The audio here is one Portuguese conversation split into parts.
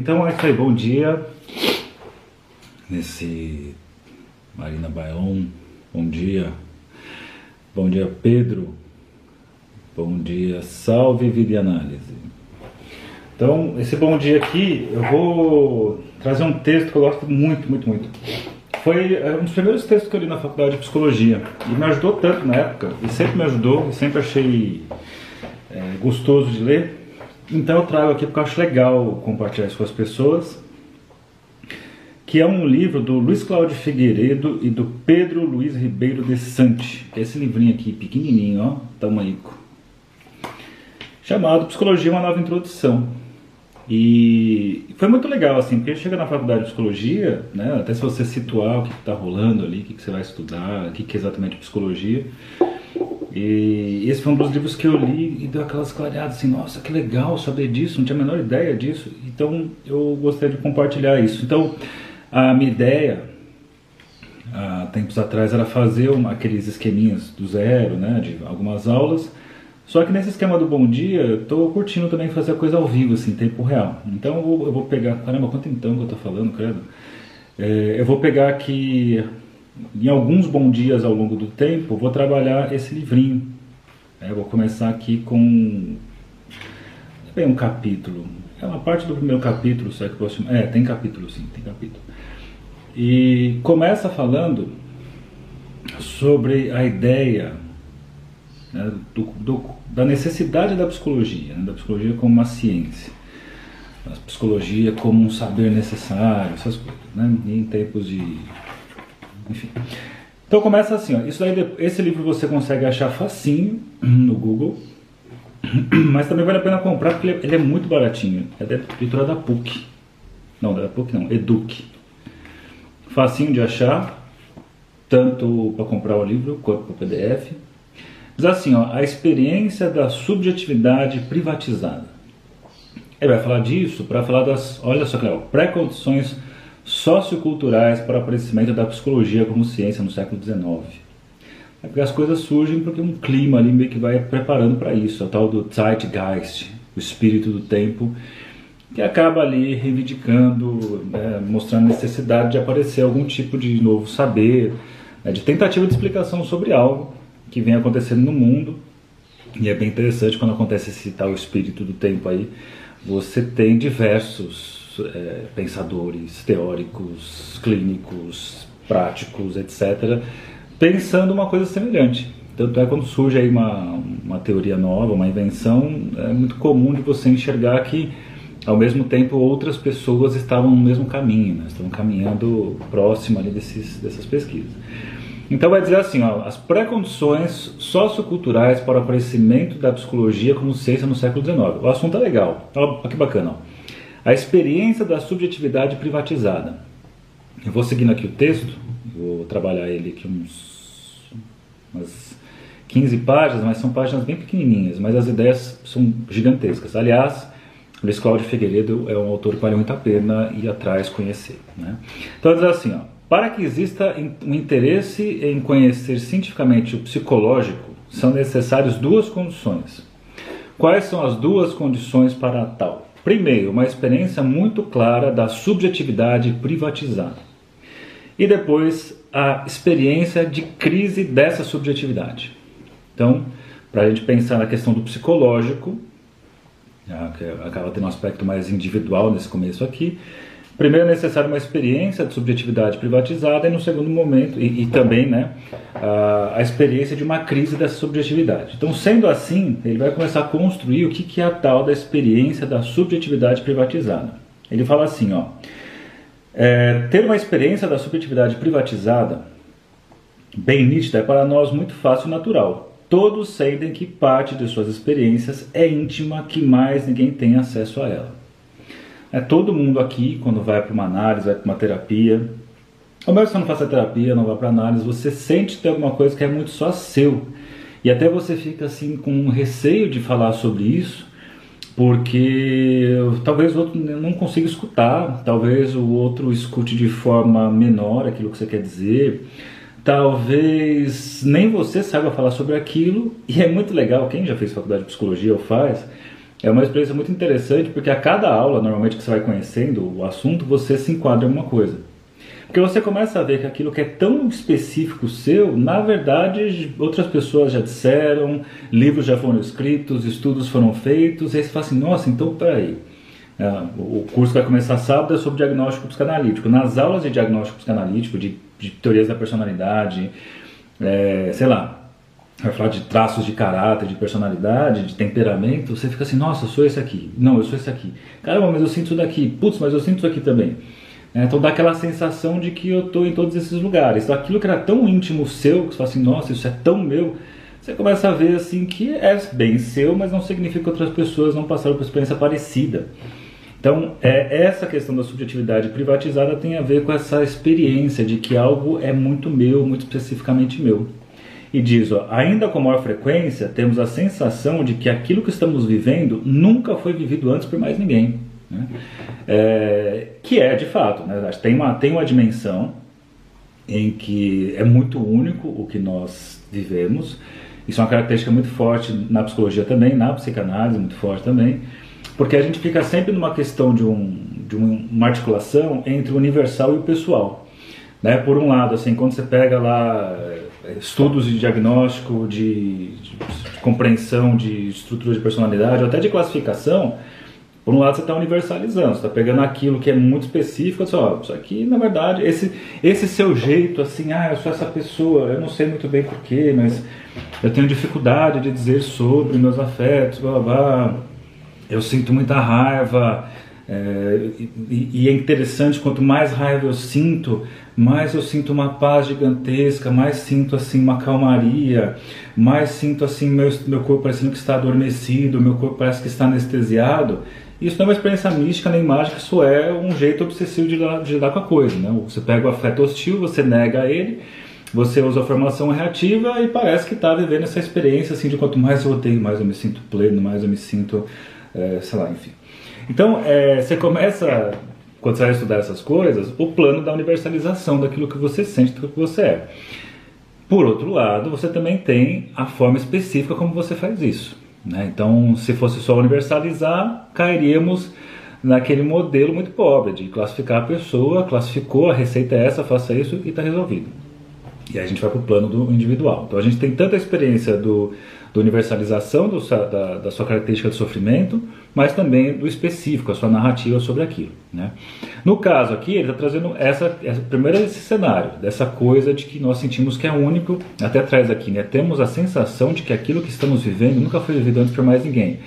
Então é isso aí, bom dia. Nesse Marina Baion, bom dia. Bom dia, Pedro. Bom dia, salve vida análise. Então, esse bom dia aqui, eu vou trazer um texto que eu gosto muito, muito, muito. Foi é, um dos primeiros textos que eu li na faculdade de psicologia e me ajudou tanto na época, e sempre me ajudou, e sempre achei é, gostoso de ler. Então eu trago aqui porque eu acho legal compartilhar isso com as pessoas. Que é um livro do Luiz Cláudio Figueiredo e do Pedro Luiz Ribeiro de Sante. Esse livrinho aqui, pequenininho, ó, tamanho. Chamado Psicologia, uma nova introdução. E foi muito legal, assim, porque chega na faculdade de psicologia, né, até se você situar o que está rolando ali, o que, que, você vai estudar, o que, que é exatamente psicologia, e esse foi um dos livros que eu li e deu aquelas clareadas assim, nossa, que legal saber disso, não tinha a menor ideia disso. Então eu gostaria de compartilhar isso. Então a minha ideia, há tempos atrás, era fazer uma, aqueles esqueminhas do zero, né, de algumas aulas. Só que nesse esquema do Bom Dia, eu tô curtindo também fazer a coisa ao vivo, assim, em tempo real. Então eu vou, eu vou pegar, caramba, quanto então que eu tô falando, credo? É, eu vou pegar aqui em alguns bons dias ao longo do tempo, vou trabalhar esse livrinho. É, vou começar aqui com bem um capítulo. É uma parte do primeiro capítulo, só que posso É, tem capítulo sim, tem capítulo. E começa falando sobre a ideia né, do, do, da necessidade da psicologia, né, da psicologia como uma ciência, a psicologia como um saber necessário, essas coisas, né, em tempos de enfim. Então começa assim, ó, isso daí, esse livro você consegue achar facinho no Google, mas também vale a pena comprar porque ele é muito baratinho. É da editora da PUC. Não, da PUC não, Eduque. Facinho de achar, tanto para comprar o livro quanto para o PDF. Diz assim, ó, a experiência da subjetividade privatizada. Ele vai falar disso para falar das, olha só que pré-condições socioculturais para o aparecimento da psicologia como ciência no século XIX. É porque as coisas surgem porque um clima ali meio que vai preparando para isso, a tal do Zeitgeist, o espírito do tempo, que acaba ali reivindicando, né, mostrando a necessidade de aparecer algum tipo de novo saber, né, de tentativa de explicação sobre algo que vem acontecendo no mundo. E é bem interessante quando acontece esse tal espírito do tempo aí, você tem diversos é, pensadores teóricos, clínicos, práticos, etc., pensando uma coisa semelhante. Tanto é quando surge aí uma, uma teoria nova, uma invenção, é muito comum de você enxergar que, ao mesmo tempo, outras pessoas estavam no mesmo caminho, né? estavam caminhando próximo ali desses, dessas pesquisas. Então vai dizer assim, ó, as pré-condições socioculturais para o aparecimento da psicologia como ciência no século XIX. O assunto é legal, olha que bacana. Ó. A experiência da subjetividade privatizada. Eu vou seguindo aqui o texto, vou trabalhar ele aqui uns umas 15 páginas, mas são páginas bem pequenininhas, mas as ideias são gigantescas. Aliás, Luiz Cláudio Figueiredo é um autor que vale muito a pena ir atrás conhecer. Né? Então, diz assim, ó, para que exista um interesse em conhecer cientificamente o psicológico, são necessárias duas condições. Quais são as duas condições para tal? Primeiro, uma experiência muito clara da subjetividade privatizada. E depois, a experiência de crise dessa subjetividade. Então, para a gente pensar na questão do psicológico, que acaba tendo um aspecto mais individual nesse começo aqui, Primeiro é necessário uma experiência de subjetividade privatizada e no segundo momento, e, e também né, a, a, experiência de uma crise dessa subjetividade. Então, sendo assim, ele vai começar a construir o que, que é a tal da experiência da subjetividade privatizada. Ele fala assim, ó, é, ter uma experiência da subjetividade privatizada bem nítida é para nós muito fácil e natural. Todos sentem que parte de suas experiências é íntima, que mais ninguém tem acesso a ela. É todo mundo aqui, quando vai para uma análise, vai para uma terapia, ou mesmo se você não faz a terapia, não vai para análise, você sente ter alguma coisa que é muito só seu. E até você fica assim com um receio de falar sobre isso, porque talvez o outro não consiga escutar, talvez o outro escute de forma menor aquilo que você quer dizer, talvez nem você saiba falar sobre aquilo, e é muito legal, quem já fez faculdade de psicologia ou faz, é uma experiência muito interessante porque a cada aula, normalmente que você vai conhecendo o assunto, você se enquadra em alguma coisa. Porque você começa a ver que aquilo que é tão específico seu, na verdade, outras pessoas já disseram, livros já foram escritos, estudos foram feitos, e aí você fala assim, nossa, então peraí. É, o curso vai começar sábado é sobre diagnóstico psicanalítico. Nas aulas de diagnóstico psicanalítico, de, de teorias da personalidade, é, sei lá, vai falar de traços de caráter, de personalidade, de temperamento, você fica assim, nossa, eu sou esse aqui. Não, eu sou esse aqui. Caramba, mas eu sinto isso daqui. Putz, mas eu sinto isso aqui também. É, então dá aquela sensação de que eu estou em todos esses lugares. Então, aquilo que era tão íntimo seu, que você fala assim, nossa, isso é tão meu, você começa a ver assim que é bem seu, mas não significa que outras pessoas não passaram por experiência parecida. Então, é, essa questão da subjetividade privatizada tem a ver com essa experiência de que algo é muito meu, muito especificamente meu. E diz, ó, ainda com maior frequência, temos a sensação de que aquilo que estamos vivendo nunca foi vivido antes por mais ninguém. Né? É, que é de fato, né? tem, uma, tem uma dimensão em que é muito único o que nós vivemos. Isso é uma característica muito forte na psicologia também, na psicanálise, muito forte também, porque a gente fica sempre numa questão de, um, de uma articulação entre o universal e o pessoal. Né? Por um lado, assim, quando você pega lá estudos de diagnóstico, de, de, compreensão de estrutura de personalidade, ou até de classificação, por um lado você está universalizando, você está pegando aquilo que é muito específico, só, isso aqui na verdade, esse, esse seu jeito assim, ah, eu sou essa pessoa, eu não sei muito bem porquê, mas eu tenho dificuldade de dizer sobre meus afetos, blá blá, blá. eu sinto muita raiva, é, e, e, é interessante, quanto mais raiva eu sinto, mais eu sinto uma paz gigantesca, mais sinto assim uma calmaria, mais sinto assim meu, meu corpo parecendo que está adormecido, meu corpo parece que está anestesiado. Isso não é uma experiência mística nem mágica, isso é um jeito obsessivo de lidar, de lidar com a coisa. Né? Você pega o afeto hostil, você nega ele, você usa a formação reativa e parece que está vivendo essa experiência assim de quanto mais eu odeio, mais eu me sinto pleno, mais eu me sinto, é, sei lá, enfim. Então, é, você começa, quando você vai estudar essas coisas, o plano da universalização daquilo que você sente, daquilo que você é. Por outro lado, você também tem a forma específica como você faz isso. Né? Então, se fosse só universalizar, cairíamos naquele modelo muito pobre de classificar a pessoa, classificou, a receita é essa, faça isso e está resolvido. E aí a gente vai para o plano do individual. Então a gente tem tanta experiência do, do universalização do, da, da, sua característica de sofrimento, mas também do específico, a sua narrativa sobre aquilo. Né? No caso aqui, ele está trazendo essa, essa, primeiro esse cenário, dessa coisa de que nós sentimos que é único, até atrás aqui, né? temos a sensação de que aquilo que estamos vivendo nunca foi vivido antes por mais ninguém.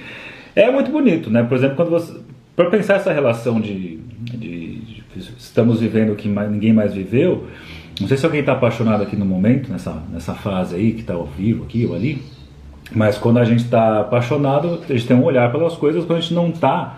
É muito bonito, né? Por exemplo, quando você. Para pensar essa relação de, de, de, estamos vivendo o que mais, ninguém mais viveu, não sei se alguém está apaixonado aqui no momento, nessa, nessa fase aí, que está ao vivo aqui ou ali, mas quando a gente está apaixonado, a gente tem um olhar pelas coisas, quando a gente não está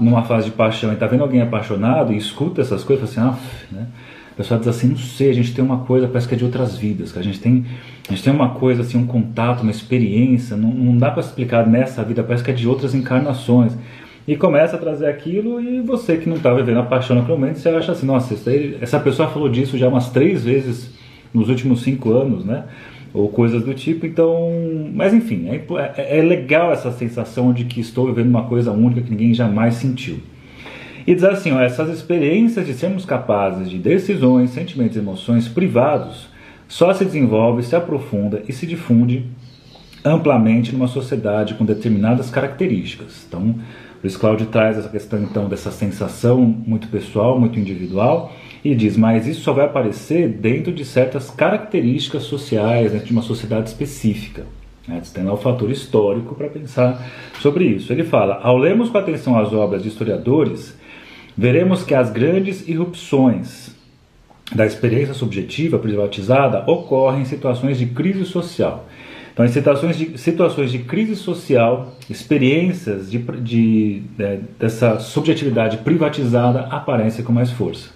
numa fase de paixão e está vendo alguém apaixonado e escuta essas coisas, assim, ah, né? A pessoa diz assim, não sei, a gente tem uma coisa, parece que é de outras vidas, que a gente tem, a gente tem uma coisa assim, um contato, uma experiência, não, não dá para explicar nessa vida, parece que é de outras encarnações. E começa a trazer aquilo e você que não está vivendo a paixão naquele momento, você acha assim, nossa, essa pessoa falou disso já umas três vezes nos últimos cinco anos, né? Ou coisas do tipo. Então, mas enfim, é, é, é, legal essa sensação de que estou vivendo uma coisa única que ninguém jamais sentiu. E diz assim: ó, essas experiências de sermos capazes de decisões, sentimentos e emoções privados só se desenvolve, se aprofunda e se difunde amplamente numa sociedade com determinadas características. Então, isso Cláudio traz essa questão então dessa sensação muito pessoal, muito individual e diz, mas isso só vai aparecer dentro de certas características sociais, dentro de uma sociedade específica. Né? Você tem lá o fator histórico para pensar sobre isso. Ele fala: ao lermos com atenção as obras de historiadores, veremos que as grandes irrupções da experiência subjetiva privatizada ocorrem em situações de crise social. Então, em situações de, situações de crise social, experiências de, de, de, né, dessa subjetividade privatizada aparecem com mais força.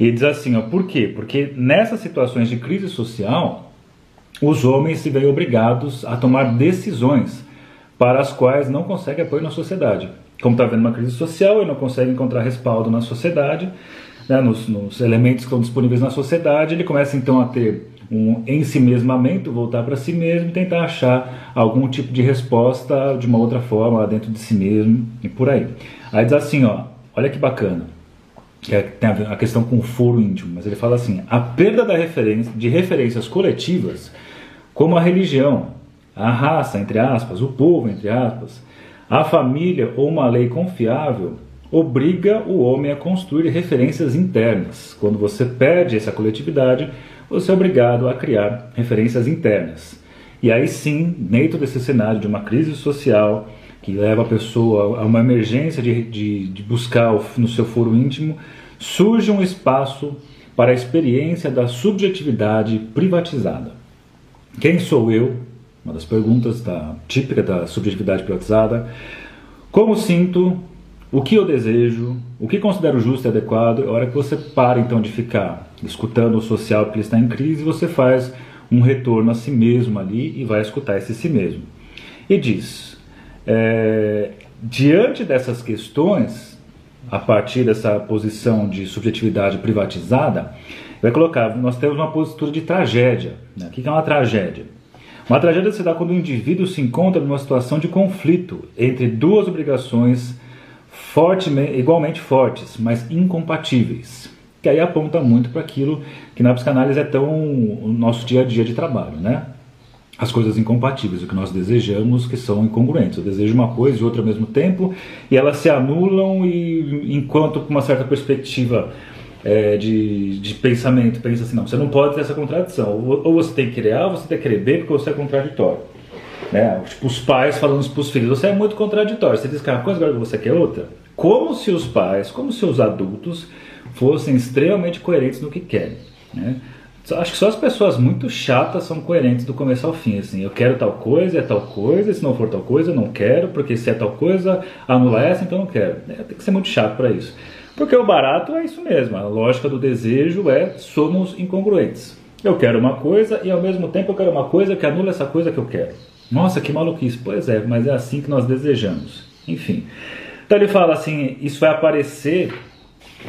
E diz assim, ó, por quê? Porque nessas situações de crise social, os homens se veem obrigados a tomar decisões para as quais não conseguem apoio na sociedade. Como está vendo uma crise social, ele não consegue encontrar respaldo na sociedade, né, nos, nos elementos que estão disponíveis na sociedade, ele começa então a ter um ensimesmamento, voltar para si mesmo e tentar achar algum tipo de resposta de uma outra forma lá dentro de si mesmo e por aí. Aí diz assim, ó, olha que bacana, que é, tem a questão com o foro íntimo, mas ele fala assim, a perda da referência, de referências coletivas, como a religião, a raça, entre aspas, o povo, entre aspas, a família ou uma lei confiável, obriga o homem a construir referências internas. Quando você perde essa coletividade, você é obrigado a criar referências internas. E aí sim, dentro desse cenário de uma crise social que leva a pessoa a uma emergência de, de, de buscar no seu foro íntimo, surge um espaço para a experiência da subjetividade privatizada. Quem sou eu? Uma das perguntas da, típica da subjetividade privatizada. Como sinto? O que eu desejo? O que considero justo e adequado? É hora que você para então de ficar escutando o social ele está em crise, você faz um retorno a si mesmo ali e vai escutar esse si mesmo. E diz: é, diante dessas questões, a partir dessa posição de subjetividade privatizada, vai colocar: nós temos uma postura de tragédia. Né? O que é uma tragédia? Uma tragédia se dá quando o indivíduo se encontra numa situação de conflito entre duas obrigações fortemente, igualmente fortes, mas incompatíveis que aí aponta muito para aquilo que na psicanálise é tão o nosso dia a dia de trabalho, né? As coisas incompatíveis, o que nós desejamos que são incongruentes. Eu desejo uma coisa e outra ao mesmo tempo e elas se anulam e enquanto com uma certa perspectiva é, de, de pensamento pensa assim, não, você não pode ter essa contradição. Ou, você tem que A ou você tem que querer B porque você é contraditório. Né? Tipo, os pais falando para os filhos, você é muito contraditório. Você diz que é uma coisa, agora você quer outra. Como se os pais, como se os adultos fossem extremamente coerentes no que querem. Né? Acho que só as pessoas muito chatas são coerentes do começo ao fim. Assim, eu quero tal coisa, é tal coisa, se não for tal coisa, eu não quero, porque se é tal coisa, anula essa, então eu não quero. É, tem que ser muito chato para isso. Porque o barato é isso mesmo. A lógica do desejo é somos incongruentes. Eu quero uma coisa e ao mesmo tempo eu quero uma coisa que anula essa coisa que eu quero. Nossa, que maluquice. Pois é, mas é assim que nós desejamos. Enfim. Então ele fala assim: isso vai aparecer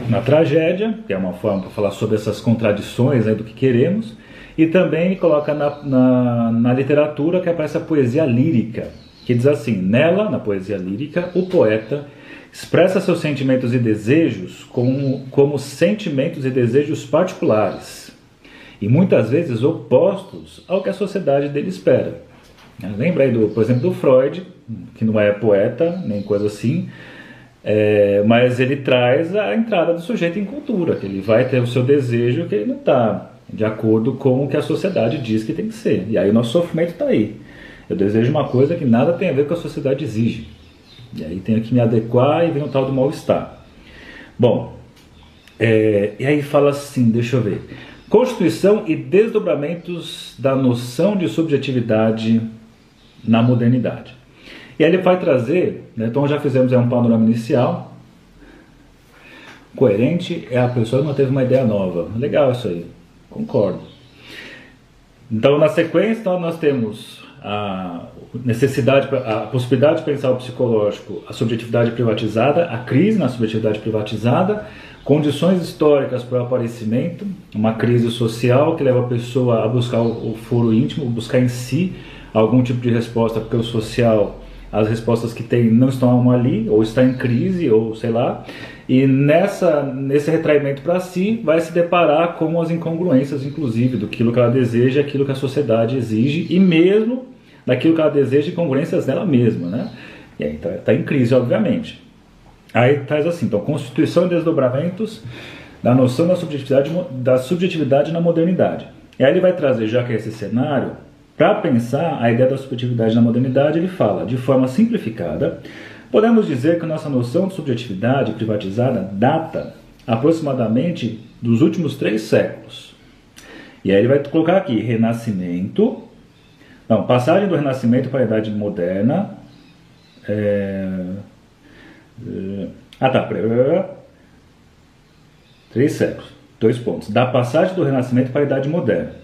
na tragédia, que é uma forma para falar sobre essas contradições do que queremos, e também coloca na, na, na, literatura que aparece a poesia lírica, que diz assim: nela, na poesia lírica, o poeta expressa seus sentimentos e desejos como, como sentimentos e desejos particulares, e muitas vezes opostos ao que a sociedade dele espera. Lembra aí, do, por exemplo, do Freud, que não é poeta, nem coisa assim, é, mas ele traz a entrada do sujeito em cultura, que ele vai ter o seu desejo que ele não está de acordo com o que a sociedade diz que tem que ser. E aí o nosso sofrimento está aí. Eu desejo uma coisa que nada tem a ver com a sociedade exige. E aí tenho que me adequar e vem o tal do mal-estar. Bom, é, e aí fala assim, deixa eu ver. Constituição e desdobramentos da noção de subjetividade na modernidade. E aí ele vai trazer, né, então já fizemos um panorama inicial. Coerente é a pessoa que não teve uma ideia nova. Legal isso aí, concordo. Então na sequência nós temos a necessidade, a possibilidade de pensar o psicológico, a subjetividade privatizada, a crise na subjetividade privatizada, condições históricas para o aparecimento, uma crise social que leva a pessoa a buscar o foro íntimo, buscar em si algum tipo de resposta, porque o social as respostas que tem não estão ali, ou está em crise, ou sei lá. E nessa, nesse retraimento para si, vai se deparar com as incongruências, inclusive, do que ela deseja, aquilo que a sociedade exige, e mesmo daquilo que ela deseja, incongruências dela mesma, né? E aí está tá em crise, obviamente. Aí traz assim, então, constituição e desdobramentos da noção da subjetividade, da subjetividade na modernidade. E aí ele vai trazer, já que é esse cenário, para pensar a ideia da subjetividade na modernidade, ele fala, de forma simplificada, podemos dizer que nossa noção de subjetividade privatizada data aproximadamente dos últimos três séculos. E aí ele vai colocar aqui Renascimento, não, passagem do Renascimento para a Idade Moderna. É, é, ah tá, três séculos, dois pontos. Da passagem do Renascimento para a Idade Moderna.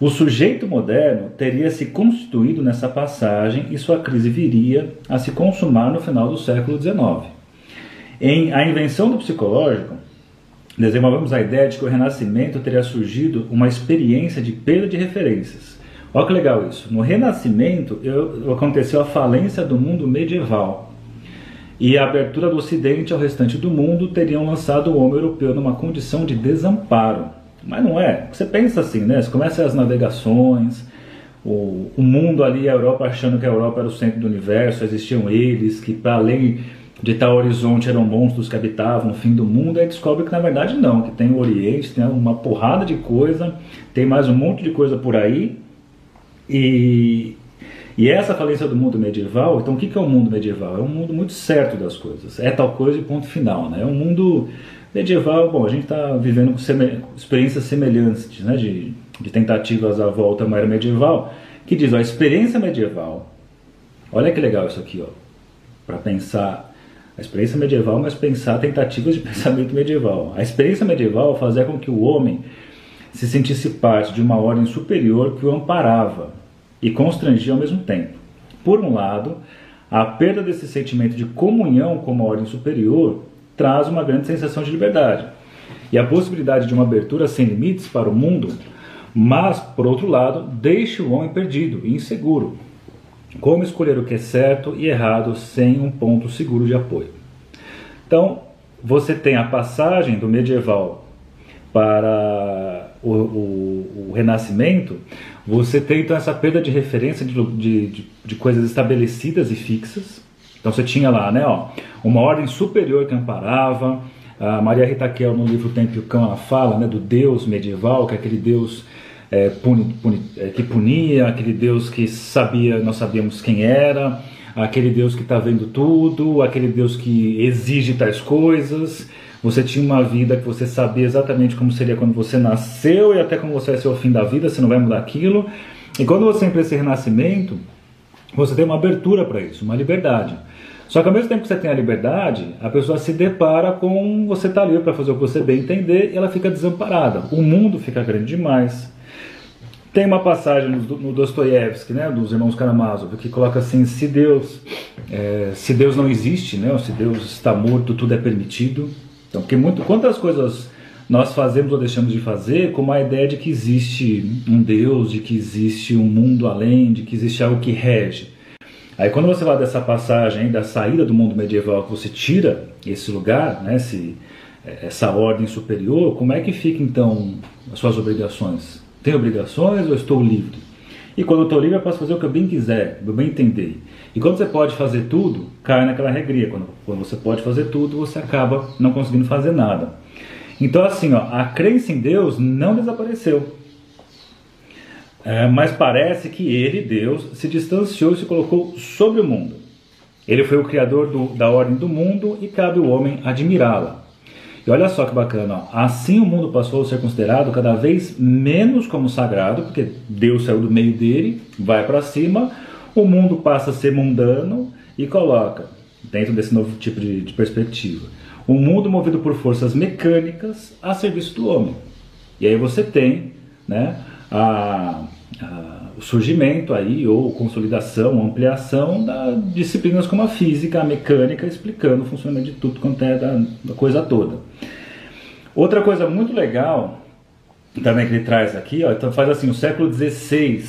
O sujeito moderno teria se constituído nessa passagem e sua crise viria a se consumar no final do século XIX. Em A Invenção do Psicológico, desenvolvemos a ideia de que o Renascimento teria surgido uma experiência de perda de referências. Olha que legal isso. No Renascimento eu, aconteceu a falência do mundo medieval e a abertura do Ocidente ao restante do mundo teriam lançado o homem europeu numa condição de desamparo. Mas não é. Você pensa assim, né? Você começa as navegações, o, o mundo ali, a Europa achando que a Europa era o centro do universo, existiam eles, que para além de tal horizonte eram monstros que habitavam o fim do mundo, aí descobre que na verdade não, que tem o Oriente, tem uma porrada de coisa, tem mais um monte de coisa por aí, e, e essa falência do mundo medieval, então o que é o mundo medieval? É um mundo muito certo das coisas, é tal coisa e ponto final, né? é um mundo medieval, bom, a gente está vivendo com experiências semelhantes, né, de, de tentativas à volta à era medieval, que diz, ó, a experiência medieval, olha que legal isso aqui, ó, para pensar a experiência medieval, mas pensar tentativas de pensamento medieval. A experiência medieval fazia com que o homem se sentisse parte de uma ordem superior que o amparava e constrangia ao mesmo tempo. Por um lado, a perda desse sentimento de comunhão com uma ordem superior traz uma grande sensação de liberdade e a possibilidade de uma abertura sem limites para o mundo, mas, por outro lado, deixa o homem perdido e inseguro, como escolher o que é certo e errado sem um ponto seguro de apoio. Então, você tem a passagem do medieval para o, o, o Renascimento, você tem então essa perda de referência de, de, de, coisas estabelecidas e fixas. Então você tinha lá, né, ó, uma ordem superior que amparava. A Maria Rita Kel, no livro Tempo e o Cão, ela fala né, do Deus medieval, que é aquele Deus é, puni, puni, é, que punia, aquele Deus que sabia, nós sabíamos quem era, aquele Deus que está vendo tudo, aquele Deus que exige tais coisas. Você tinha uma vida que você sabia exatamente como seria quando você nasceu e até como você vai ser o fim da vida, você não vai mudar aquilo. E quando você tem esse renascimento, você tem uma abertura para isso, uma liberdade. Só que ao mesmo tempo que você tem a liberdade, a pessoa se depara com você estar tá ali para fazer o que você bem entender e ela fica desamparada. O mundo fica grande demais. Tem uma passagem no, Dostoiévski, né, dos irmãos Karamazov, que coloca assim: se Deus, é, se Deus não existe, né, se Deus está morto, tudo é permitido. Então, porque muito, quantas coisas nós fazemos ou deixamos de fazer com a ideia de que existe um Deus, de que existe um mundo além, de que existe algo que rege. Aí quando você fala dessa passagem da saída do mundo medieval, que você tira esse lugar, né, esse, essa ordem superior, como é que fica então as suas obrigações? Tenho obrigações ou estou livre? E quando eu estou livre, eu posso fazer o que eu bem quiser, eu bem entender. E quando você pode fazer tudo, cai naquela regria. Quando, quando você pode fazer tudo, você acaba não conseguindo fazer nada. Então, assim, ó, a crença em Deus não desapareceu. É, mas parece que ele, Deus, se distanciou e se colocou sobre o mundo. Ele foi o criador do, da ordem do mundo e cabe ao homem admirá-la. E olha só que bacana, ó. assim o mundo passou a ser considerado cada vez menos como sagrado, porque Deus saiu do meio dele, vai para cima, o mundo passa a ser mundano e coloca, dentro desse novo tipo de, de perspectiva, o um mundo movido por forças mecânicas a serviço do homem. E aí você tem né, a, a o surgimento aí, ou consolidação, ampliação da disciplinas como a física, a mecânica, explicando o funcionamento de tudo quanto é da, da coisa toda. Outra coisa muito legal também que ele traz aqui, ó, então faz assim, o século XVI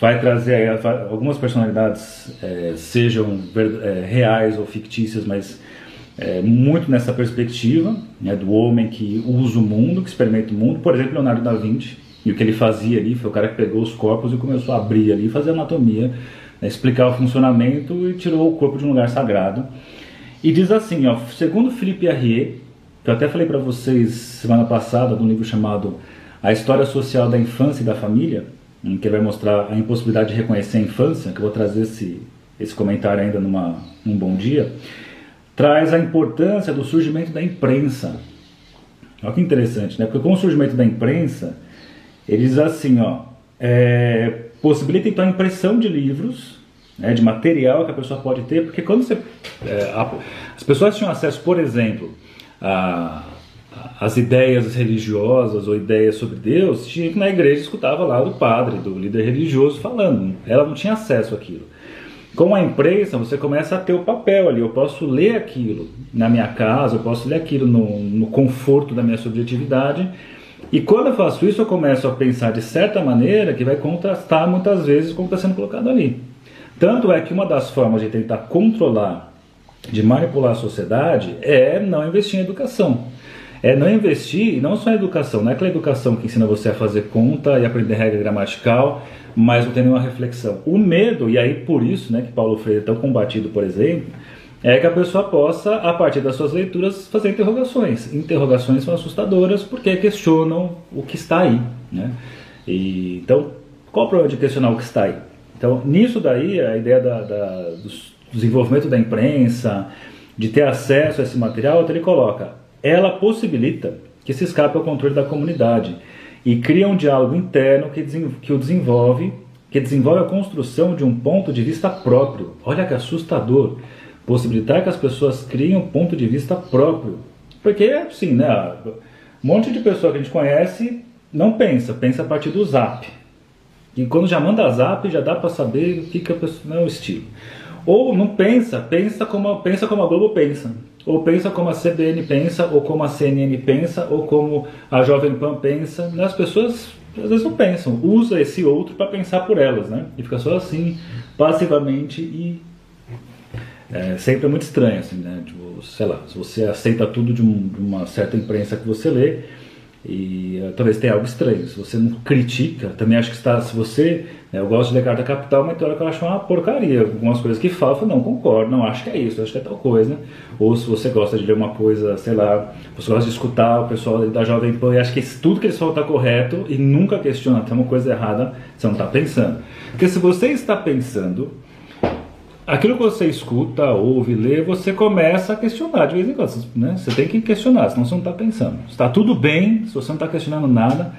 vai trazer algumas personalidades, é, sejam é, reais ou fictícias, mas é, muito nessa perspectiva né, do homem que usa o mundo, que experimenta o mundo. Por exemplo, Leonardo da Vinci, e o que ele fazia ali foi o cara que pegou os corpos e começou a abrir ali, fazer anatomia, né, explicar o funcionamento e tirou o corpo de um lugar sagrado. E diz assim, ó, segundo Philippe Arrier, que eu até falei para vocês semana passada, num livro chamado A História Social da Infância e da Família, em que ele vai mostrar a impossibilidade de reconhecer a infância, que eu vou trazer esse, esse comentário ainda numa, num bom dia, traz a importância do surgimento da imprensa. Olha que interessante, né? Porque com o surgimento da imprensa, ele diz assim, ó, é, possibilita então a impressão de livros, né, de material que a pessoa pode ter, porque quando você, é, a, as pessoas tinham acesso, por exemplo, a, as ideias religiosas ou ideias sobre Deus, tinha que na igreja escutava lá do padre, do líder religioso falando. Ela não tinha acesso àquilo. Com a imprensa, você começa a ter o papel ali. Eu posso ler aquilo na minha casa, eu posso ler aquilo no, no conforto da minha subjetividade. E quando eu faço isso, eu começo a pensar de certa maneira que vai contrastar muitas vezes com o que está sendo colocado ali. Tanto é que uma das formas de tentar controlar, de manipular a sociedade, é não investir em educação. É não investir, não só em educação, não é aquela educação que ensina você a fazer conta e aprender regra gramatical, mas não tem nenhuma reflexão. O medo, e aí por isso né, que Paulo Freire é tão combatido, por exemplo, é que a pessoa possa, a partir das suas leituras, fazer interrogações. Interrogações são assustadoras porque questionam o que está aí. Né? E, então, qual o problema de questionar o que está aí? Então, nisso daí, a ideia da, da, do desenvolvimento da imprensa, de ter acesso a esse material, ele coloca, ela possibilita que se escape ao controle da comunidade e cria um diálogo interno que, que o desenvolve, que desenvolve a construção de um ponto de vista próprio. Olha que assustador! Possibilitar que as pessoas criem um ponto de vista próprio. Porque, assim, né, um monte de pessoa que a gente conhece não pensa, pensa a partir do zap. E quando já manda zap, já dá para saber o que, que a pessoa, não é o estilo. Ou não pensa, pensa como, pensa como a Globo pensa. Ou pensa como a CBN pensa, ou como a CNN pensa, ou como a Jovem Pan pensa. As pessoas às vezes não pensam, usa esse outro para pensar por elas, né? E fica só assim, passivamente e é, sempre é muito estranho, assim, né? Tipo, sei lá, se você aceita tudo de, um, de uma certa imprensa que você lê, e uh, talvez tenha algo estranho. Se você não critica, também acho que está. Se você. Né, eu gosto de ler carta capital, mas tem hora que eu acho uma porcaria. Algumas coisas que fala, eu falo, não concordo, não acho que é isso, acho que é tal coisa. Ou se você gosta de ler uma coisa, sei lá, você gosta de escutar o pessoal da Jovem Pan e acha que tudo que eles falam está correto e nunca questiona, tem uma coisa errada, você não está pensando. Porque se você está pensando aquilo que você escuta, ouve, lê, você começa a questionar de vez em quando. Né? Você tem que questionar, senão você não está pensando. Está tudo bem, se você não está questionando nada.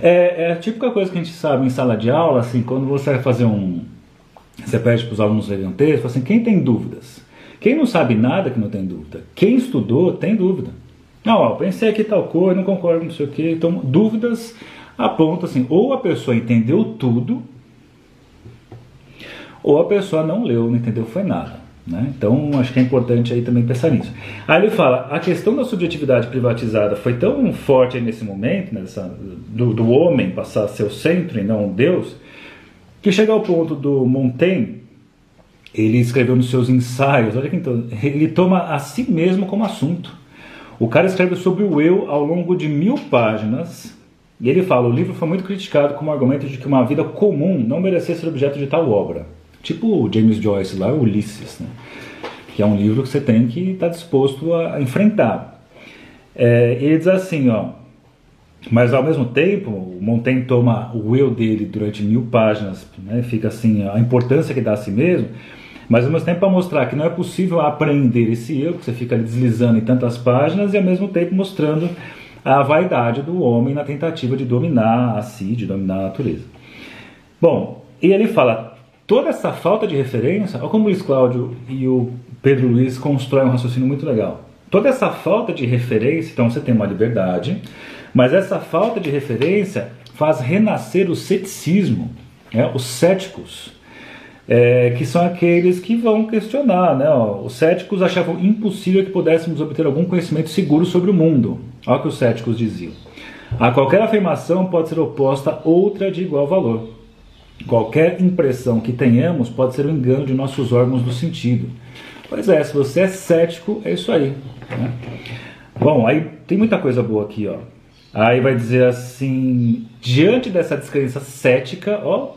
É, é, a típica coisa que a gente sabe em sala de aula, assim, quando você vai fazer um. Você pede para os alunos lerem um texto, assim, quem tem dúvidas? Quem não sabe nada que não tem dúvida? Quem estudou tem dúvida. Não, ó, pensei aqui tal coisa, não concordo não sei o quê. Então, dúvidas apontam assim, ou a pessoa entendeu tudo, ou a pessoa não leu, não entendeu, foi nada. Né? Então acho que é importante aí também pensar nisso. Aí ele fala, a questão da subjetividade privatizada foi tão forte nesse momento, nessa, do, do homem passar a ser o centro e não Deus, que chega ao ponto do Montaigne, ele escreveu nos seus ensaios, olha que então, ele toma a si mesmo como assunto. O cara escreve sobre o eu ao longo de mil páginas, e ele fala: o livro foi muito criticado como argumento de que uma vida comum não merecia ser objeto de tal obra. Tipo o James Joyce lá, Ulisses, né? que é um livro que você tem que estar tá disposto a enfrentar. É, ele diz assim, ó, mas ao mesmo tempo, o Montaigne toma o eu dele durante mil páginas, né, fica assim, a importância que dá a si mesmo, mas ao mesmo tempo para mostrar que não é possível aprender esse eu, que você fica deslizando em tantas páginas, e ao mesmo tempo mostrando a vaidade do homem na tentativa de dominar a si, de dominar a natureza. Bom, e ele fala, toda essa falta de referência, olha como o Luiz Cláudio e o Pedro Luiz constroem um raciocínio muito legal. Toda essa falta de referência, então você tem uma liberdade, mas essa falta de referência faz renascer o ceticismo, né? os céticos, é, que são aqueles que vão questionar. Né? os céticos achavam impossível que pudéssemos obter algum conhecimento seguro sobre o mundo. Olha o que os céticos diziam. A qualquer afirmação pode ser oposta outra de igual valor. Qualquer impressão que tenhamos pode ser um engano de nossos órgãos do sentido. Pois é, se você é cético, é isso aí. Né? Bom, aí tem muita coisa boa aqui, ó. Aí vai dizer assim, diante dessa descrença cética, ó,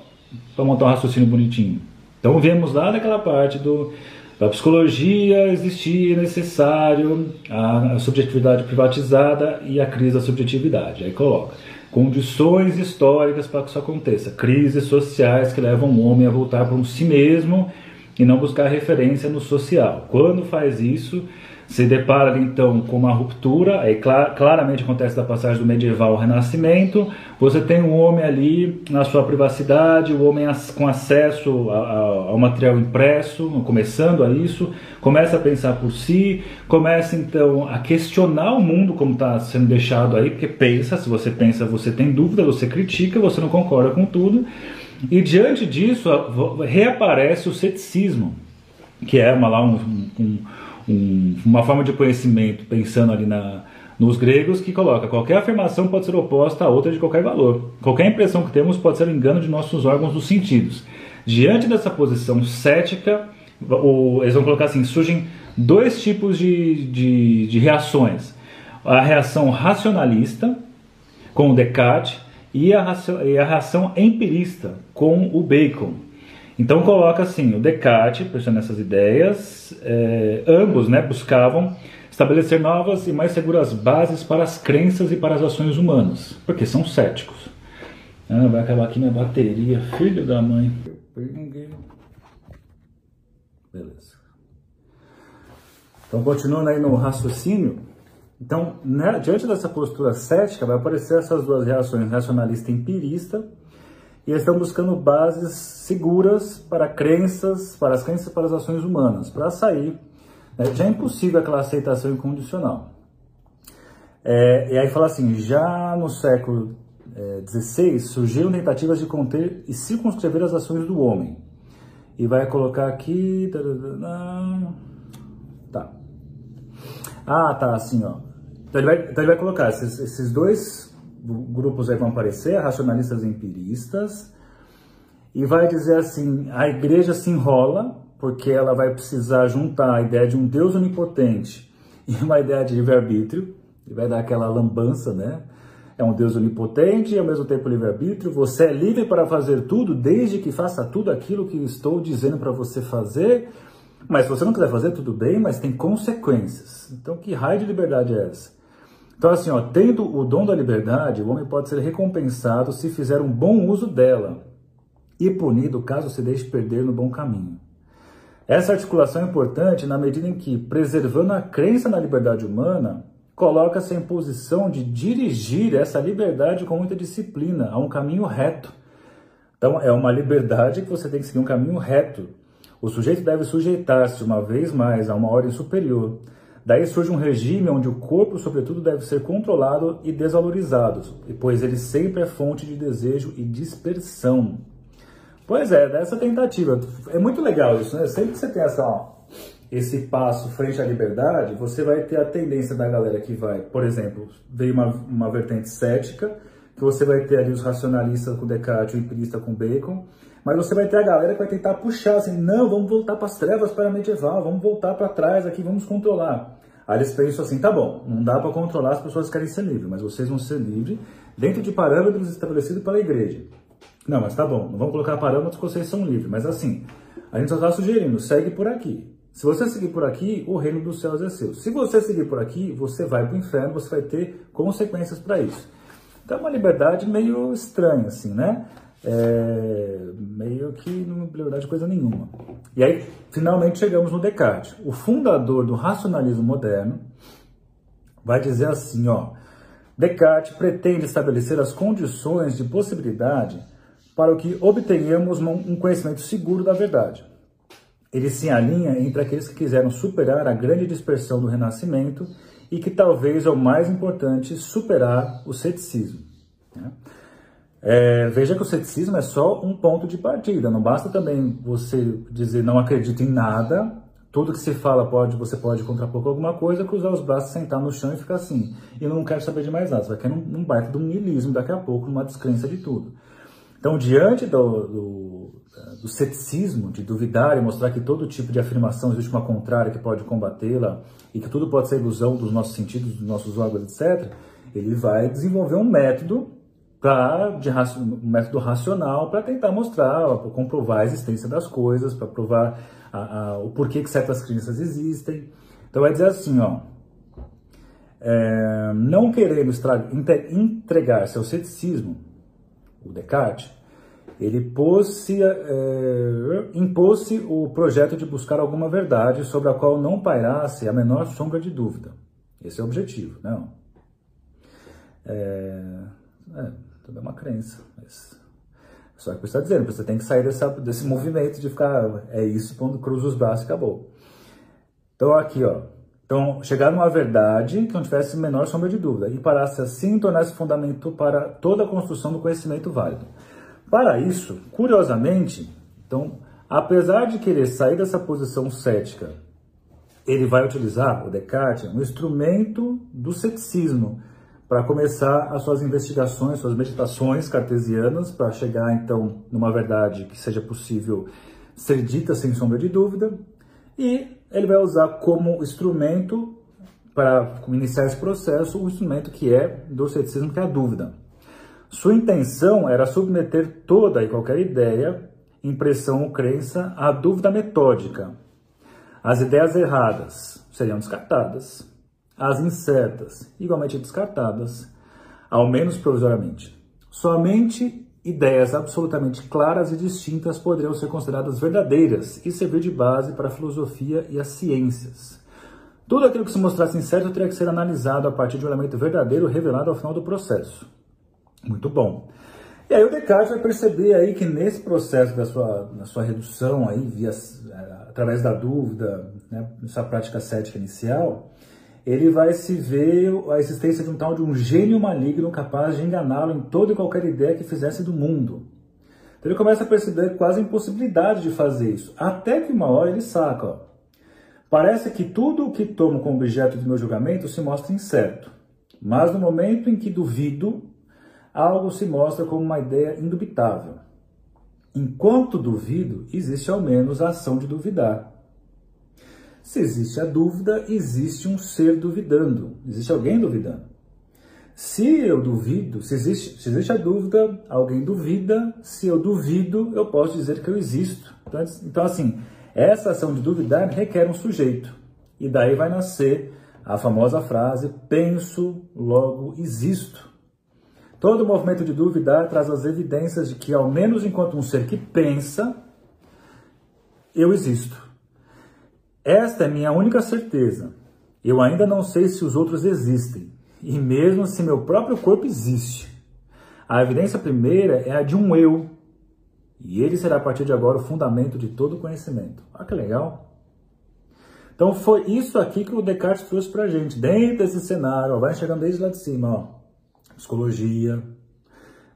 para montar um raciocínio bonitinho. Então vemos lá daquela parte do da psicologia existir necessário a subjetividade privatizada e a crise da subjetividade. Aí coloca condições históricas para que isso aconteça, crises sociais que levam o homem a voltar para um si mesmo e não buscar referência no social. Quando faz isso, se depara então com uma ruptura, aí clar, claramente acontece da passagem do medieval ao renascimento, você tem um homem ali na sua privacidade, o homem com acesso ao material impresso, começando a isso, começa a pensar por si, começa então a questionar o mundo como está sendo deixado aí, porque pensa, se você pensa, você tem dúvida, você critica, você não concorda com tudo, E diante disso reaparece o ceticismo, que é uma, lá um, um, um, uma forma de conhecimento, pensando ali na, nos gregos, que coloca qualquer afirmação pode ser oposta a outra de qualquer valor. Qualquer impressão que temos pode ser um engano de nossos órgãos dos sentidos. Diante dessa posição cética, o, eles vão colocar assim: surgem dois tipos de, de, de reações. A reação racionalista, com o Descartes, e a, e a reação empirista, com o Bacon. Então coloca assim, o Descartes, pensando nessas ideias, é, ambos né, buscavam estabelecer novas e mais seguras bases para as crenças e para as ações humanas, porque são céticos. Ah, vai acabar aqui minha bateria, filho da mãe. Beleza. Então, continuando aí no raciocínio, então, né, diante dessa postura cética, vai aparecer essas duas reações, racionalista e empirista, e estão buscando bases seguras para crenças, para as crenças para as ações humanas, para sair. Né, já é impossível aquela aceitação incondicional. É, e aí fala assim, já no século XVI é, surgiram tentativas de conter e circunscrever as ações do homem. E vai colocar aqui... Tá. Ah, tá, assim, ó. Então ele vai, então ele vai colocar esses, esses dois grupos aí vão aparecer, racionalistas empiristas, e vai dizer assim, a igreja se enrola, porque ela vai precisar juntar a ideia de um Deus onipotente e uma ideia de livre-arbítrio, e vai dar aquela lambança, né? É um Deus onipotente e ao mesmo tempo livre-arbítrio. Você é livre para fazer tudo, desde que faça tudo aquilo que estou dizendo para você fazer. Mas se você não quiser fazer, tudo bem, mas tem consequências. Então, que raio de liberdade é essa? Então, assim, ó, tendo o dom da liberdade, o homem pode ser recompensado se fizer um bom uso dela e punido caso se deixe perder no bom caminho. Essa articulação é importante na medida em que, preservando a crença na liberdade humana, coloca-se em posição de dirigir essa liberdade com muita disciplina a um caminho reto. Então, é uma liberdade que você tem que seguir um caminho reto. O sujeito deve sujeitar-se uma vez mais a uma ordem superior Daí surge um regime onde o corpo, sobretudo, deve ser controlado e desvalorizado, pois ele sempre é fonte de desejo e dispersão. Pois é, dessa tentativa. É muito legal isso, né? Sempre que você tem essa, ó, esse passo frente à liberdade, você vai ter a tendência da galera que vai, por exemplo, veio uma, uma vertente cética, que você vai ter ali os racionalistas com Descartes, o empirista com Bacon, mas você vai ter a galera que vai tentar puxar assim, não, vamos voltar para as trevas para medieval, vamos voltar para trás aqui, vamos controlar. Aí eles pensam assim, tá bom, não dá para controlar as pessoas que querem ser livres, mas vocês vão ser livres dentro de parâmetros estabelecidos pela igreja. Não, mas tá bom, não vamos colocar parâmetros que vocês são livres, mas assim, a gente só está sugerindo, segue por aqui. Se você seguir por aqui, o reino dos céus é seu. Se você seguir por aqui, você vai para o inferno, você vai ter consequências para isso. Então é uma liberdade meio estranha, assim, né? É, meio que não me lembrar de coisa nenhuma. E aí, finalmente, chegamos no Descartes. O fundador do racionalismo moderno vai dizer assim, ó, Descartes pretende estabelecer as condições de possibilidade para que obtenhamos um conhecimento seguro da verdade. Ele se alinha entre aqueles que quiseram superar a grande dispersão do Renascimento e que talvez é o mais importante, superar o ceticismo. Né? É, veja que o ceticismo é só um ponto de partida. Não basta também você dizer não acredito em nada. Tudo que se fala pode, você pode contrapor com alguma coisa, cruzar os braços, sentar no chão e ficar assim. E não quero saber de mais nada. Você vai num, num baita de um niilismo daqui a pouco, numa descrença de tudo. Então, diante do, do, do ceticismo, de duvidar e mostrar que todo tipo de afirmação existe uma contrária que pode combatê-la e que tudo pode ser ilusão dos nossos sentidos, dos nossos órgãos, etc., ele vai desenvolver um método pra, de um método racional para tentar mostrar, pra comprovar a existência das coisas, para provar a, a, o porquê que certas crenças existem. Então vai dizer assim, ó, é, não querendo entregar seu ceticismo, o Descartes, ele pôs-se, é, impôs-se o projeto de buscar alguma verdade sobre a qual não pairasse a menor sombra de dúvida. Esse é o objetivo, não? É, é, tudo é uma crença. Mas... Só que você está dizendo, você tem que sair dessa, desse movimento de ficar, é isso, quando cruza os braços acabou. Então, aqui, ó. Então, chegar numa verdade que não tivesse menor sombra de dúvida e parasse assim tornar-se fundamento para toda a construção do conhecimento válido. Para isso, curiosamente, então, apesar de querer sair dessa posição cética, ele vai utilizar, o Descartes, um instrumento do ceticismo para começar as suas investigações, suas meditações cartesianas, para chegar então numa verdade que seja possível ser dita sem sombra de dúvida, e ele vai usar como instrumento para iniciar esse processo o instrumento que é do ceticismo, que é a dúvida. Sua intenção era submeter toda e qualquer ideia, impressão ou crença à dúvida metódica. As ideias erradas seriam descartadas, as incertas igualmente descartadas, ao menos provisoriamente. Somente ideias absolutamente claras e distintas poderiam ser consideradas verdadeiras e servir de base para a filosofia e as ciências. Tudo aquilo que se mostrasse incerto teria que ser analisado a partir de um elemento verdadeiro revelado ao final do processo. Muito bom. E aí o Descartes vai perceber aí que nesse processo da sua, da sua redução aí, via, eh, através da dúvida, né, sua prática cética inicial, ele vai se ver a existência de um tal de um gênio maligno capaz de enganá-lo em toda e qualquer ideia que fizesse do mundo. Então ele começa a perceber quase a impossibilidade de fazer isso, até que uma hora ele saca, ó, parece que tudo o que tomo como objeto do meu julgamento se mostra incerto, mas no momento em que duvido, algo se mostra como uma ideia indubitável. Enquanto duvido, existe ao menos a ação de duvidar. Se existe a dúvida, existe um ser duvidando, existe alguém duvidando. Se eu duvido, se existe, se existe a dúvida, alguém duvida, se eu duvido, eu posso dizer que eu existo. Então, então, assim, essa ação de duvidar requer um sujeito. E daí vai nascer a famosa frase: penso, logo existo. Todo movimento de duvidar traz as evidências de que, ao menos enquanto um ser que pensa, eu existo. Esta é minha única certeza. Eu ainda não sei se os outros existem, e mesmo se meu próprio corpo existe. A evidência primeira é a de um eu, e ele será a partir de agora o fundamento de todo conhecimento. Olha que legal! Então foi isso aqui que o Descartes trouxe para gente, dentro desse cenário, ó, vai chegando desde lá de cima, ó, psicologia,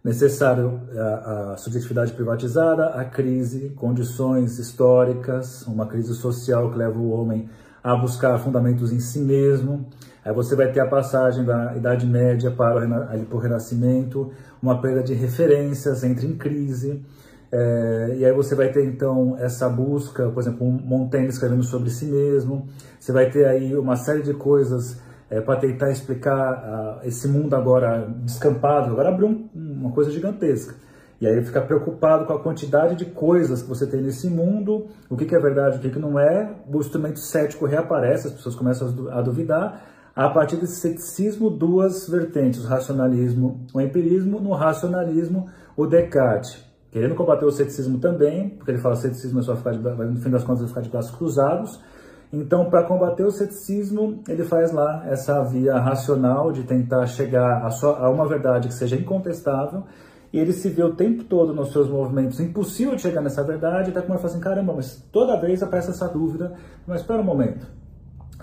necessário a, a, subjetividade privatizada, a crise, condições históricas, uma crise social que leva o homem a buscar fundamentos em si mesmo. Aí você vai ter a passagem da Idade Média para o, o Renascimento, uma perda de referências, entra em crise. É, e aí você vai ter então essa busca, por exemplo, um Montaigne escrevendo sobre si mesmo. Você vai ter aí uma série de coisas é, para tentar explicar uh, esse mundo agora descampado, agora abriu um, uma coisa gigantesca. E aí fica preocupado com a quantidade de coisas que você tem nesse mundo, o que, que é verdade, o que, que não é. O instrumento cético reaparece, as pessoas começam a duvidar. A partir desse ceticismo, duas vertentes, o racionalismo, o empirismo. No racionalismo, o Descartes, querendo combater o ceticismo também, porque ele fala que o ceticismo é só ficar de, no fim das contas, vai ficar de braços cruzados. Então, para combater o ceticismo, ele faz lá essa via racional de tentar chegar a, só, a uma verdade que seja incontestável, e ele se vê o tempo todo nos seus movimentos impossível de chegar nessa verdade, até como ele fala assim, caramba, mas toda vez aparece essa dúvida, mas espera um momento,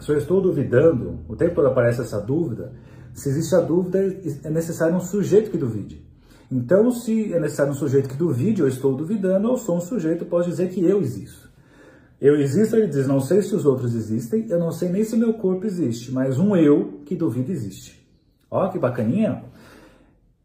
se eu estou duvidando, o tempo todo aparece essa dúvida, se existe a dúvida, é necessário um sujeito que duvide. Então, se é necessário um sujeito que duvide, eu estou duvidando, eu sou um sujeito, posso dizer que eu existo. Eu existo, ele diz, não sei se os outros existem, eu não sei nem se meu corpo existe, mas um eu que duvido existe. Ó, que bacaninha.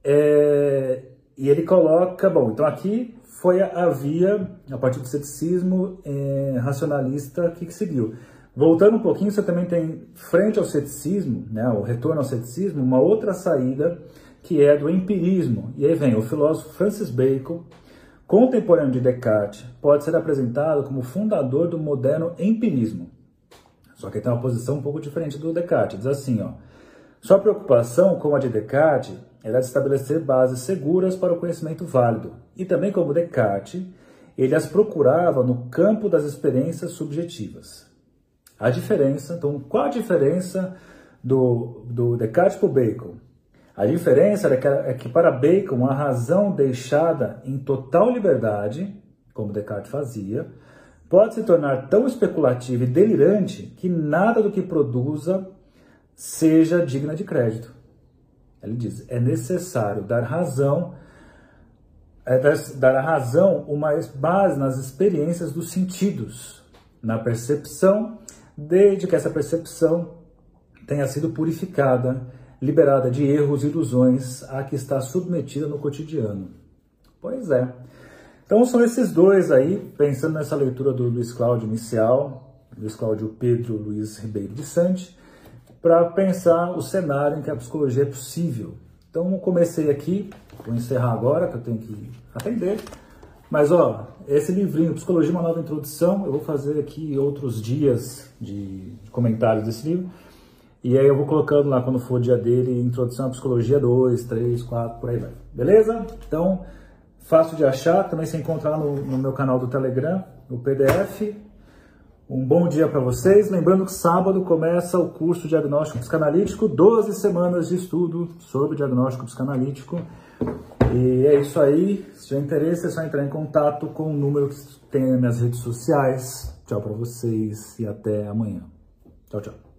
É, e ele coloca, bom, então aqui foi a, a via, a partir do ceticismo é, racionalista que, que seguiu. Voltando um pouquinho, você também tem, frente ao ceticismo, né, o retorno ao ceticismo, uma outra saída que é do empirismo. E aí vem o filósofo Francis Bacon, contemporâneo de Descartes, pode ser apresentado como fundador do moderno empirismo. Só que ele tem uma posição um pouco diferente do Descartes. Diz assim, ó, sua preocupação, como a de Descartes, era de estabelecer bases seguras para o conhecimento válido. E também como Descartes, ele as procurava no campo das experiências subjetivas. A diferença, então, qual a diferença do, do Descartes para o Bacon? A diferença é que, é que para Bacon a razão deixada em total liberdade, como Descartes fazia, pode se tornar tão especulativa e delirante que nada do que produza seja digna de crédito. Ele diz: é necessário dar razão é dar a razão uma base nas experiências dos sentidos, na percepção, desde que essa percepção tenha sido purificada, liberada de erros e ilusões a que está submetida no cotidiano. Pois é. Então são esses dois aí, pensando nessa leitura do Luiz Cláudio inicial, Luiz Cláudio Pedro Luiz Ribeiro de Sante, para pensar o cenário em que a psicologia é possível. Então comecei aqui, vou encerrar agora, que eu tenho que atender. Mas ó, esse livrinho, Psicologia, uma nova introdução, eu vou fazer aqui outros dias de comentários desse livro. E aí eu vou colocando lá quando for o dia dele, introdução à psicologia 2, 3, 4, por aí vai. Beleza? Então, fácil de achar, também se encontrar no, no meu canal do Telegram, no PDF. Um bom dia para vocês. Lembrando que sábado começa o curso Diagnóstico Psicanalítico, 12 semanas de estudo sobre diagnóstico psicanalítico. E é isso aí. Se tiver interesse, é só entrar em contato com o número que tem nas minhas redes sociais. Tchau para vocês e até amanhã. Tchau, tchau.